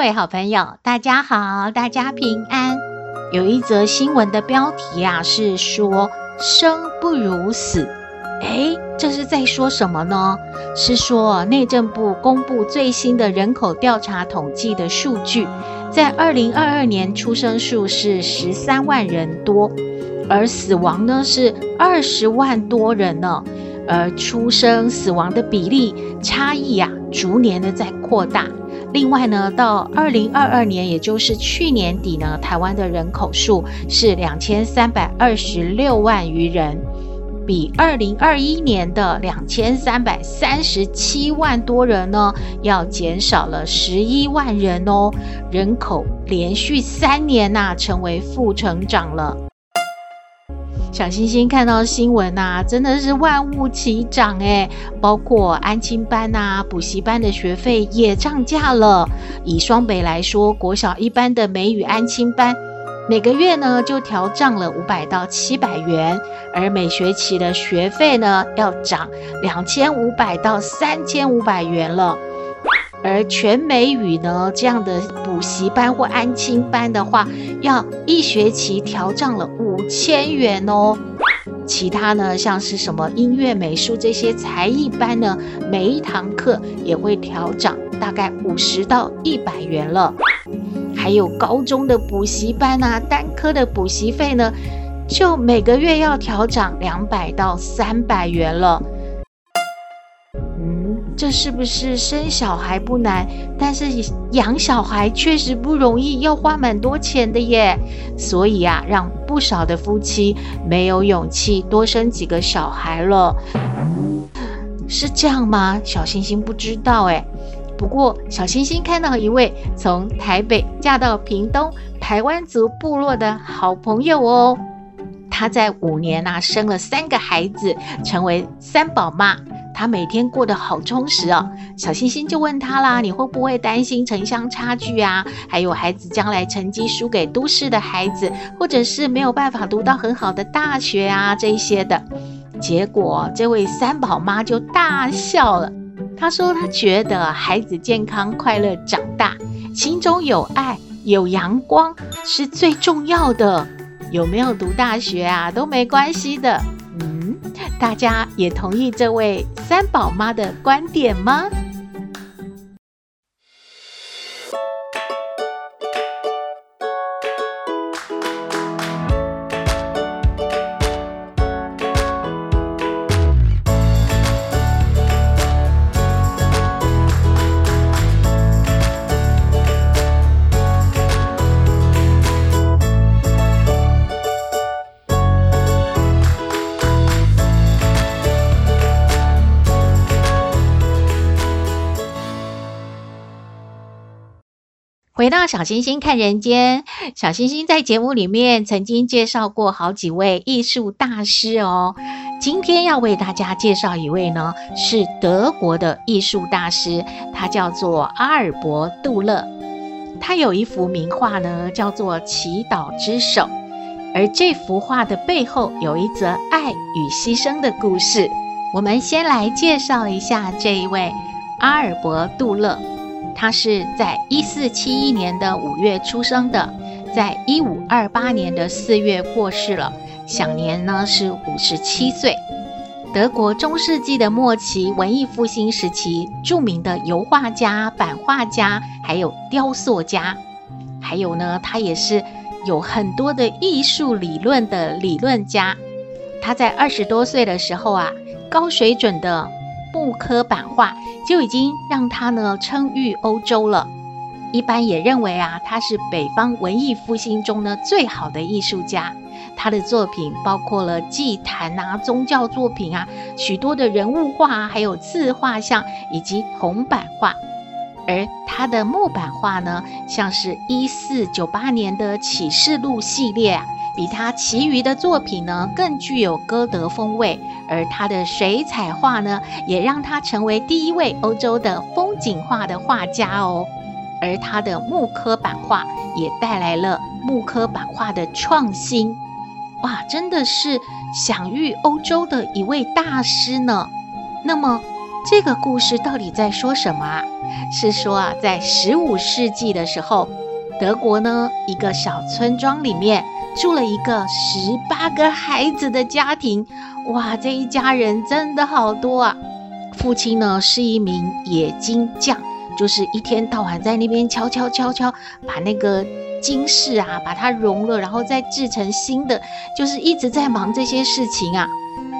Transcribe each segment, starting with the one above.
各位好朋友，大家好，大家平安。有一则新闻的标题啊，是说“生不如死”。诶，这是在说什么呢？是说内政部公布最新的人口调查统计的数据，在二零二二年出生数是十三万人多，而死亡呢是二十万多人呢，而出生死亡的比例差异啊，逐年的在扩大。另外呢，到二零二二年，也就是去年底呢，台湾的人口数是两千三百二十六万余人，比二零二一年的两千三百三十七万多人呢，要减少了十一万人哦，人口连续三年呐、成为负成长了。小星星看到新闻呐，真的是万物齐涨诶，包括安亲班呐、补习班的学费也涨价了。以双北来说，国小一般的美语安亲班，每个月呢就调涨了五百到七百元，而每学期的学费呢要涨两千五百到三千五百元了。而全美语呢，这样的补习班或安亲班的话，要一学期调涨了五千元哦。其他呢，像是什么音乐、美术这些才艺班呢，每一堂课也会调涨大概五十到一百元了。还有高中的补习班啊，单科的补习费呢，就每个月要调涨两百到三百元了。这是不是生小孩不难，但是养小孩确实不容易，要花蛮多钱的耶。所以啊，让不少的夫妻没有勇气多生几个小孩了。是这样吗？小星星不知道哎。不过小星星看到一位从台北嫁到屏东台湾族部落的好朋友哦，她在五年啊生了三个孩子，成为三宝妈。他每天过得好充实哦，小星星就问他啦：“你会不会担心城乡差距啊？还有孩子将来成绩输给都市的孩子，或者是没有办法读到很好的大学啊这一些的？”结果这位三宝妈就大笑了，她说：“她觉得孩子健康快乐长大，心中有爱有阳光是最重要的，有没有读大学啊都没关系的。”嗯大家也同意这位三宝妈的观点吗？到小星星看人间，小星星在节目里面曾经介绍过好几位艺术大师哦。今天要为大家介绍一位呢，是德国的艺术大师，他叫做阿尔伯·杜勒。他有一幅名画呢，叫做《祈祷之手》，而这幅画的背后有一则爱与牺牲的故事。我们先来介绍一下这一位阿尔伯·杜勒。他是在一四七一年的五月出生的，在一五二八年的四月过世了，享年呢是五十七岁。德国中世纪的末期，文艺复兴时期著名的油画家、版画家，还有雕塑家，还有呢，他也是有很多的艺术理论的理论家。他在二十多岁的时候啊，高水准的。木刻版画就已经让他呢称誉欧洲了。一般也认为啊，他是北方文艺复兴中呢最好的艺术家。他的作品包括了祭坛啊、宗教作品啊、许多的人物画啊，还有自画像以及铜版画。而他的木版画呢，像是一四九八年的《启示录》系列啊，比他其余的作品呢更具有歌德风味。而他的水彩画呢，也让他成为第一位欧洲的风景画的画家哦。而他的木刻版画也带来了木刻版画的创新。哇，真的是享誉欧洲的一位大师呢。那么，这个故事到底在说什么啊？是说啊，在十五世纪的时候，德国呢一个小村庄里面住了一个十八个孩子的家庭。哇，这一家人真的好多啊！父亲呢是一名冶金匠，就是一天到晚在那边敲敲敲敲，把那个金饰啊把它熔了，然后再制成新的，就是一直在忙这些事情啊。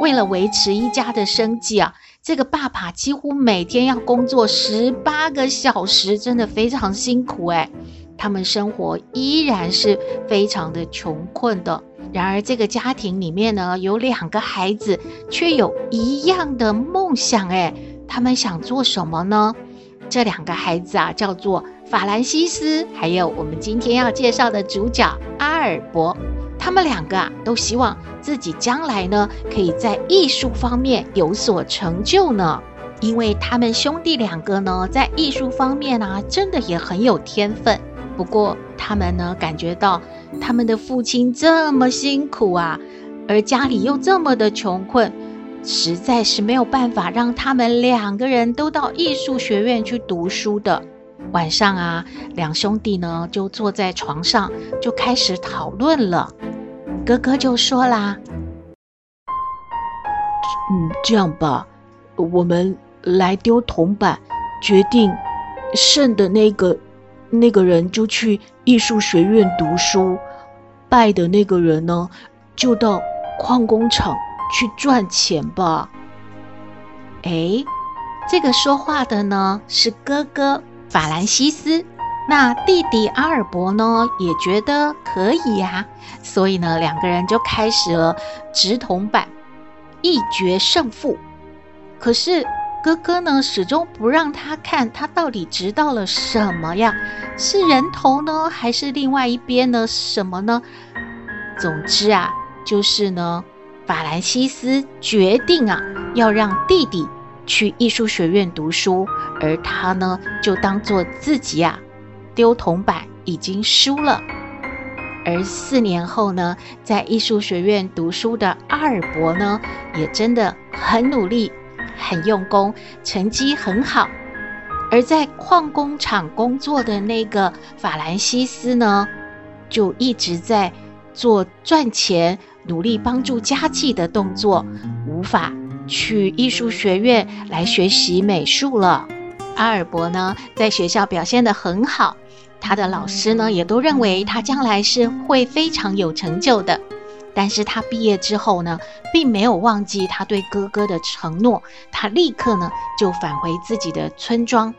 为了维持一家的生计啊。这个爸爸几乎每天要工作十八个小时，真的非常辛苦哎。他们生活依然是非常的穷困的。然而，这个家庭里面呢，有两个孩子却有一样的梦想哎。他们想做什么呢？这两个孩子啊，叫做法兰西斯，还有我们今天要介绍的主角阿尔伯。他们两个啊，都希望自己将来呢，可以在艺术方面有所成就呢。因为他们兄弟两个呢，在艺术方面啊，真的也很有天分。不过，他们呢，感觉到他们的父亲这么辛苦啊，而家里又这么的穷困，实在是没有办法让他们两个人都到艺术学院去读书的。晚上啊，两兄弟呢，就坐在床上，就开始讨论了。哥哥就说啦：“嗯，这样吧，我们来丢铜板，决定胜的那个那个人就去艺术学院读书，败的那个人呢，就到矿工厂去赚钱吧。”哎，这个说话的呢是哥哥法兰西斯。那弟弟阿尔伯呢，也觉得可以呀，所以呢，两个人就开始了直筒板，一决胜负。可是哥哥呢，始终不让他看他到底掷到了什么呀？是人头呢，还是另外一边呢？什么呢？总之啊，就是呢，法兰西斯决定啊，要让弟弟去艺术学院读书，而他呢，就当做自己啊。丢铜板已经输了，而四年后呢，在艺术学院读书的阿尔伯呢，也真的很努力、很用功，成绩很好。而在矿工厂工作的那个法兰西斯呢，就一直在做赚钱、努力帮助家计的动作，无法去艺术学院来学习美术了。阿尔伯呢，在学校表现得很好。他的老师呢，也都认为他将来是会非常有成就的。但是他毕业之后呢，并没有忘记他对哥哥的承诺。他立刻呢，就返回自己的村庄，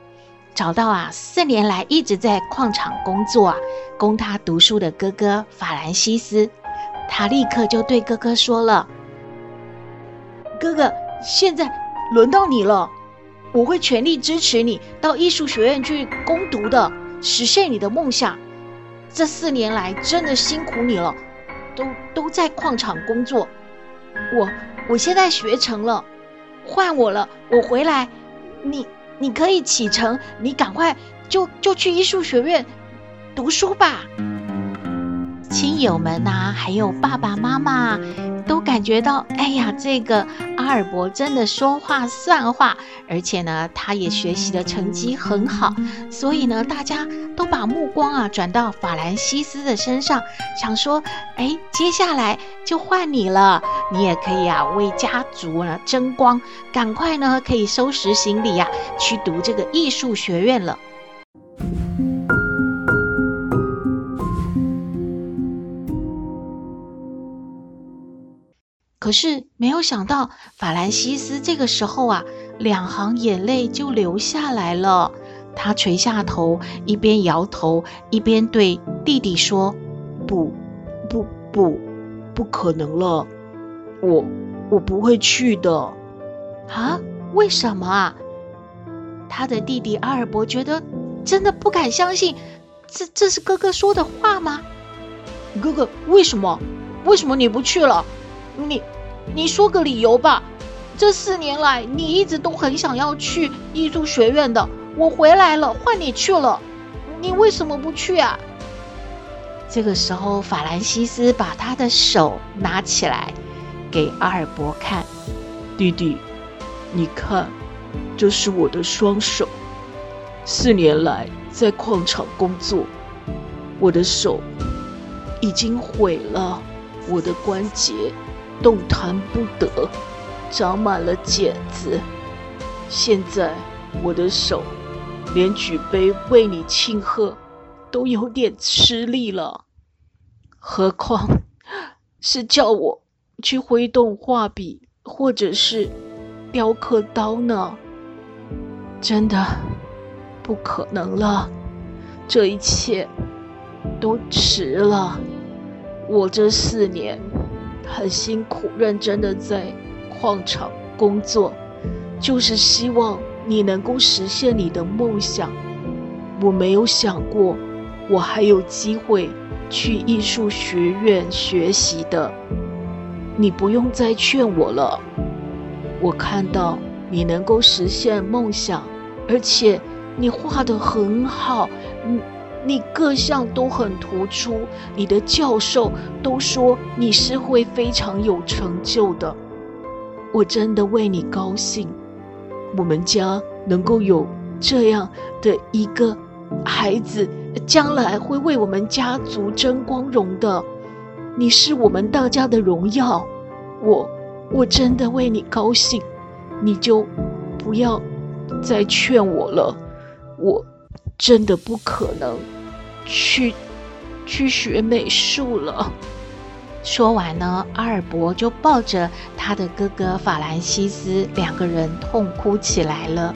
找到啊，四年来一直在矿场工作啊，供他读书的哥哥法兰西斯。他立刻就对哥哥说了：“哥哥，现在轮到你了，我会全力支持你到艺术学院去攻读的。”实现你的梦想，这四年来真的辛苦你了，都都在矿场工作。我我现在学成了，换我了，我回来，你你可以启程，你赶快就就去艺术学院读书吧。亲友们呐、还有爸爸妈妈。都感觉到，哎呀，这个阿尔伯真的说话算话，而且呢，他也学习的成绩很好，所以呢，大家都把目光啊转到法兰西斯的身上，想说，哎，接下来就换你了，你也可以啊为家族呢争光，赶快呢可以收拾行李呀、啊，去读这个艺术学院了。可是没有想到，法兰西斯这个时候啊，两行眼泪就流下来了。他垂下头，一边摇头，一边对弟弟说：“不，不，不，不可能了，我，我不会去的。”啊？为什么啊？他的弟弟阿尔伯觉得真的不敢相信，这这是哥哥说的话吗？哥哥，为什么？为什么你不去了？你，你说个理由吧。这四年来，你一直都很想要去艺术学院的。我回来了，换你去了，你为什么不去啊？这个时候，法兰西斯把他的手拿起来，给阿尔伯看。弟弟，你看，这是我的双手。四年来在矿场工作，我的手已经毁了，我的关节动弹不得。长满了茧子，现在我的手连举杯为你庆贺都有点吃力了，何况是叫我去挥动画笔或者是雕刻刀呢？真的不可能了，这一切都迟了。我这四年很辛苦、认真的在。矿场工作，就是希望你能够实现你的梦想。我没有想过，我还有机会去艺术学院学习的。你不用再劝我了。我看到你能够实现梦想，而且你画得很好，你你各项都很突出。你的教授都说你是会非常有成就的。我真的为你高兴，我们家能够有这样的一个孩子，将来会为我们家族争光荣的。你是我们大家的荣耀，我我真的为你高兴，你就不要再劝我了，我真的不可能去去学美术了。说完呢，阿尔伯就抱着他的哥哥法兰西斯，两个人痛哭起来了。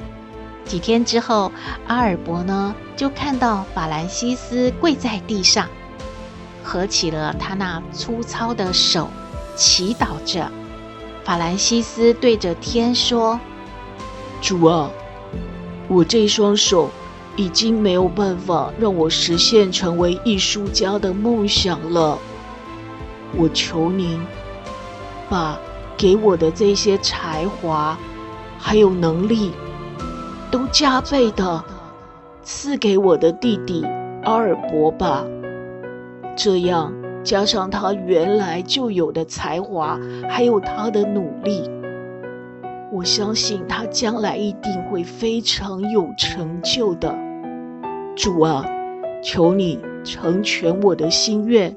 几天之后，阿尔伯呢就看到法兰西斯跪在地上，合起了他那粗糙的手，祈祷着。法兰西斯对着天说：“主啊，我这双手已经没有办法让我实现成为艺术家的梦想了。”我求您，把给我的这些才华，还有能力，都加倍的赐给我的弟弟阿尔伯吧。这样加上他原来就有的才华，还有他的努力，我相信他将来一定会非常有成就的。主啊，求你成全我的心愿。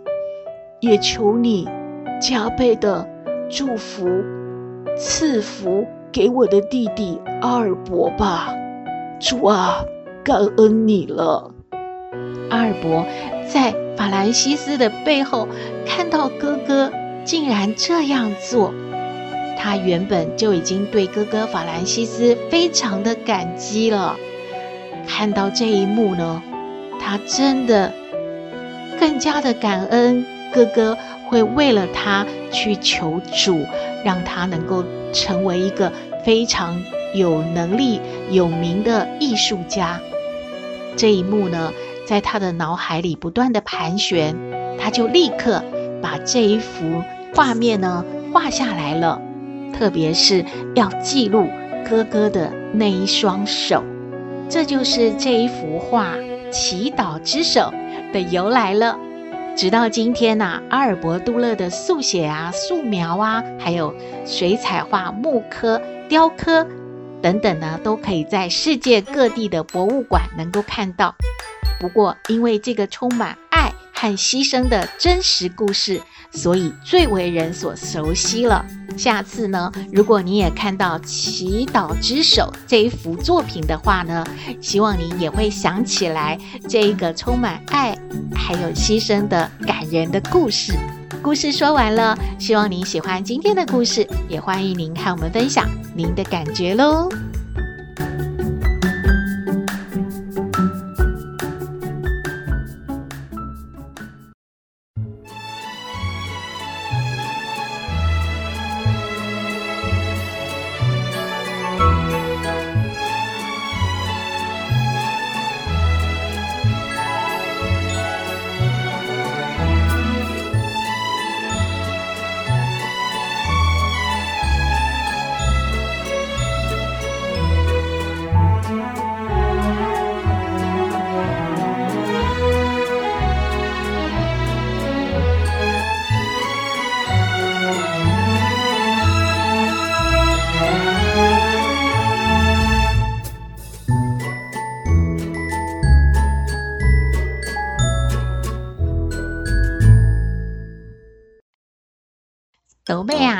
也求你加倍的祝福赐福给我的弟弟阿尔伯吧，主啊，感恩你了。阿尔伯在法兰西斯的背后看到哥哥竟然这样做，他原本就已经对哥哥法兰西斯非常的感激了。看到这一幕呢，他真的更加的感恩。哥哥会为了他去求主，让他能够成为一个非常有能力、有名的艺术家。这一幕呢，在他的脑海里不断地盘旋，他就立刻把这一幅画面呢画下来了，特别是要记录哥哥的那一双手。这就是这一幅画《祈祷之手》的由来了。直到今天呐、阿尔伯·杜勒的速写啊、素描啊，还有水彩画、木刻、雕刻等等呢，都可以在世界各地的博物馆能够看到。不过，因为这个充满爱和牺牲的真实故事，所以最为人所熟悉了。下次呢，如果你也看到《祈祷之手》这一幅作品的话呢，希望你也会想起来这一个充满爱还有牺牲的感人的故事。故事说完了，希望您喜欢今天的故事，也欢迎您和我们分享您的感觉喽。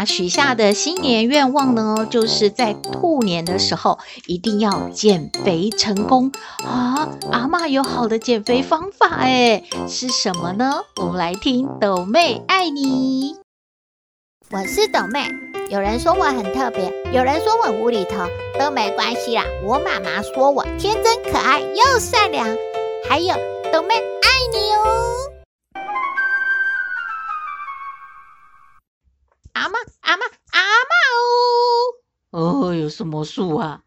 许下的新年愿望呢，就是在兔年的时候一定要减肥成功啊！阿嬷有好的减肥方法哎，是什么呢？我们来听抖妹爱你。我是抖妹，有人说我很特别，有人说我无厘头，都没关系啦。我妈妈说我天真可爱又善良，还有抖妹爱你哦。什么树啊？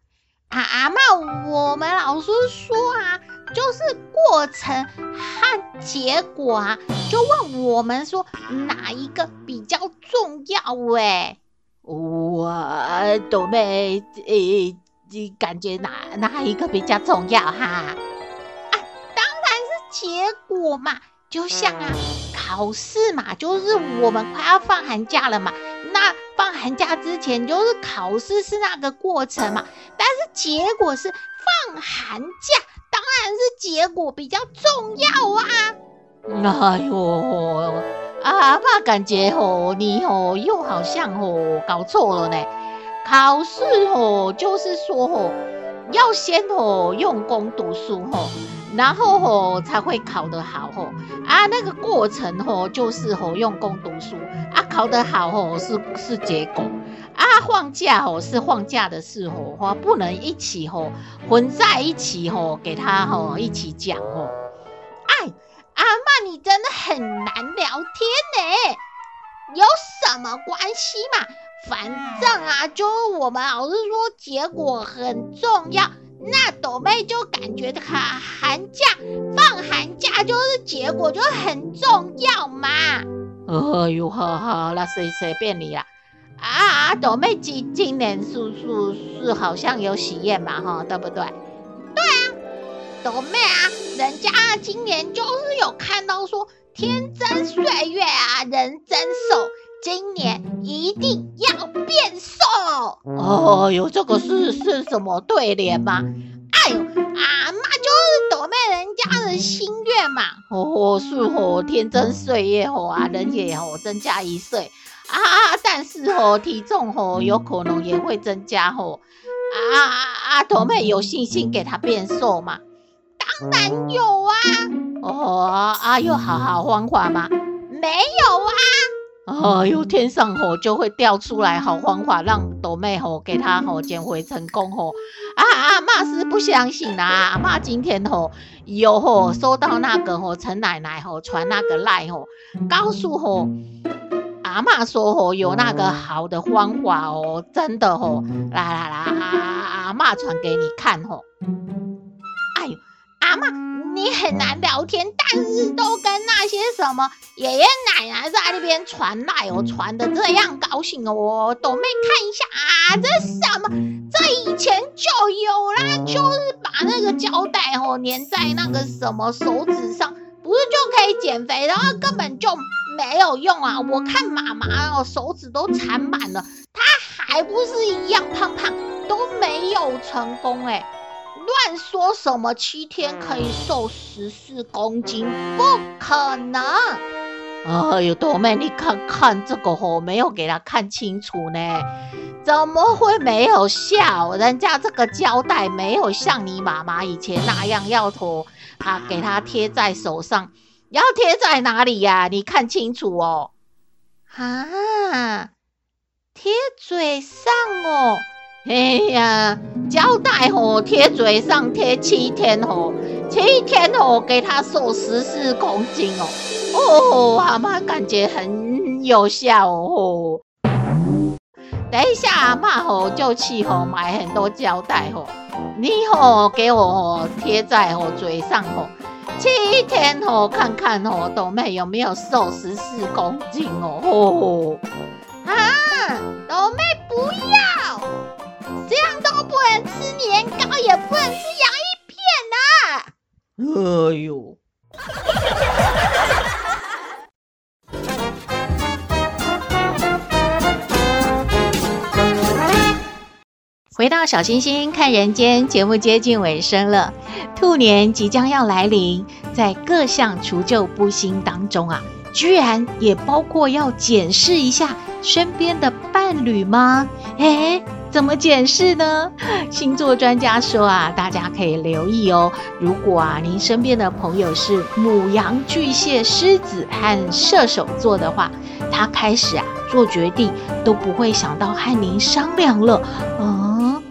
啊，阿嬷，我们老师说啊，就是过程和结果啊，就问我们说哪一个比较重要？哎，哇，斗妹，诶，你感觉哪哪一个比较重要哈？啊，当然是结果嘛，就像啊，考试嘛，就是我们快要放寒假了嘛，寒假之前就是考试是那个过程嘛，但是结果是放寒假，当然是结果比较重要啊。哎呦，阿爸感觉吼，你吼又好像吼搞错了呢。考试吼就是说吼，要先吼用功读书吼。然后吼才会考得好吼啊，那个过程吼就是吼用功读书，考得好吼是是结果啊，放假吼是放假的事吼，不能一起吼混在一起吼，给他吼一起讲哦。哎，阿嬷你真的很难聊天呢，有什么关系嘛？反正啊，就我们老师说结果很重要。那斗妹就感觉寒寒假放寒假就是结果就很重要嘛。哎呦，好好，那随随便你啦。啊，朵妹今今年叔叔是好像有喜宴嘛，哈，对不对？对啊，朵妹啊，人家今年就是有看到说天增岁月啊，人增寿，今年一定要变瘦。哦哟，这个是是什么对联吗？哎呦，阿嬷就妹人家的心愿嘛。哦，是哦，天真岁月吼啊，人也哦增加一岁啊，但是吼体重吼有可能也会增加吼。啊啊，斗妹有信心给他变瘦吗？当然有啊。哦啊，有好好方法吗？没有啊。哦，有天上吼就会掉出来好方法，让朵妹吼给他吼减肥成功吼。啊啊，妈是不相信啦，阿妈今天吼有吼收到那个吼陈奶奶吼传那个赖吼，告诉吼阿妈说吼有那个好的方法哦，真的吼，啦啦啦，阿阿妈传给你看吼。妈。你很难聊天，但是都跟那些什么爷爷奶奶在那边传来哦，传的这样高兴哦，斗妹看一下啊，这什么？这以前就有啦，就是把那个胶带哦粘在那个什么手指上，不是就可以减肥，然后根本就没有用啊！我看妈妈哦手指都缠满了，她还不是一样胖胖，都没有成功哎。乱说什么七天可以瘦十四公斤，不可能！哎呦，斗妹，你看看这个吼，没有给他看清楚呢，怎么会没有效？人家这个胶带没有像你妈妈以前那样要头啊，给他贴在手上，要贴在哪里呀、啊？你看清楚哦！啊，贴嘴上哦。哎呀，胶带吼贴嘴上贴七天吼，七天吼给他瘦十四公斤哦。哦，阿妈感觉很有效哦。等一下阿嬷吼就去吼买很多胶带吼，你吼给我吼贴在吼嘴上吼，七天吼看看吼斗妹有没有瘦十四公斤哦。哦，啊，斗妹不要。这样都不能吃年糕，也不能吃洋芋片呐、啊！哎呦！回到小星星看人间节目接近尾声了，兔年即将要来临，在各项除旧布新当中啊，居然也包括要检视一下。身边的伴侣吗？诶，怎么解释呢？星座专家说啊，大家可以留意哦。如果啊，您身边的朋友是母羊、巨蟹、狮子和射手座的话，他开始啊做决定都不会想到和您商量了。嗯，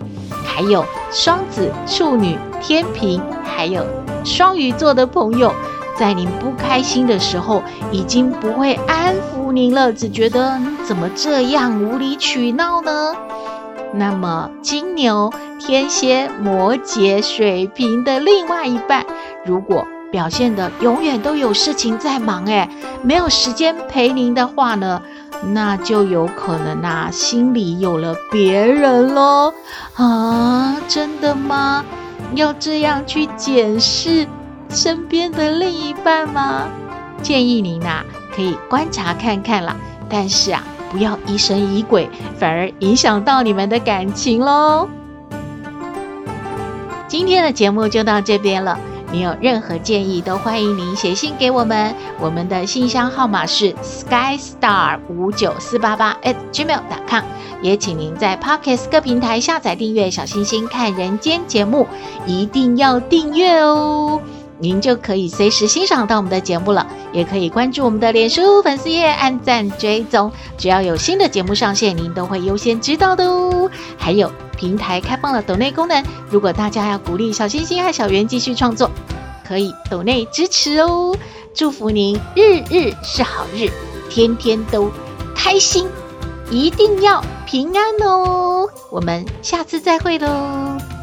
还有双子、处女、天秤，还有双鱼座的朋友。在您不开心的时候，已经不会安抚您了，只觉得你怎么这样无理取闹呢？那么金牛、天蝎、摩羯、水瓶的另外一半，如果表现得永远都有事情在忙，诶，没有时间陪您的话呢，那就有可能啊，心里有了别人喽。啊，真的吗？要这样去检视？身边的另一半吗？建议您呐、可以观察看看啦。但是啊，不要疑神疑鬼，反而影响到你们的感情喽。今天的节目就到这边了。你有任何建议，都欢迎您写信给我们。我们的信箱号码是 skystar 五九四八八 at gmail.com。也请您在 Podcast 各平台下载订阅小星星看人间节目，一定要订阅哦。您就可以随时欣赏到我们的节目了，也可以关注我们的脸书粉丝页，按赞追踪，只要有新的节目上线，您都会优先知道的哦。还有平台开放了抖内功能，如果大家要鼓励小星星和小圆继续创作，可以抖内支持哦。祝福您日日是好日，天天都开心，一定要平安哦。我们下次再会喽。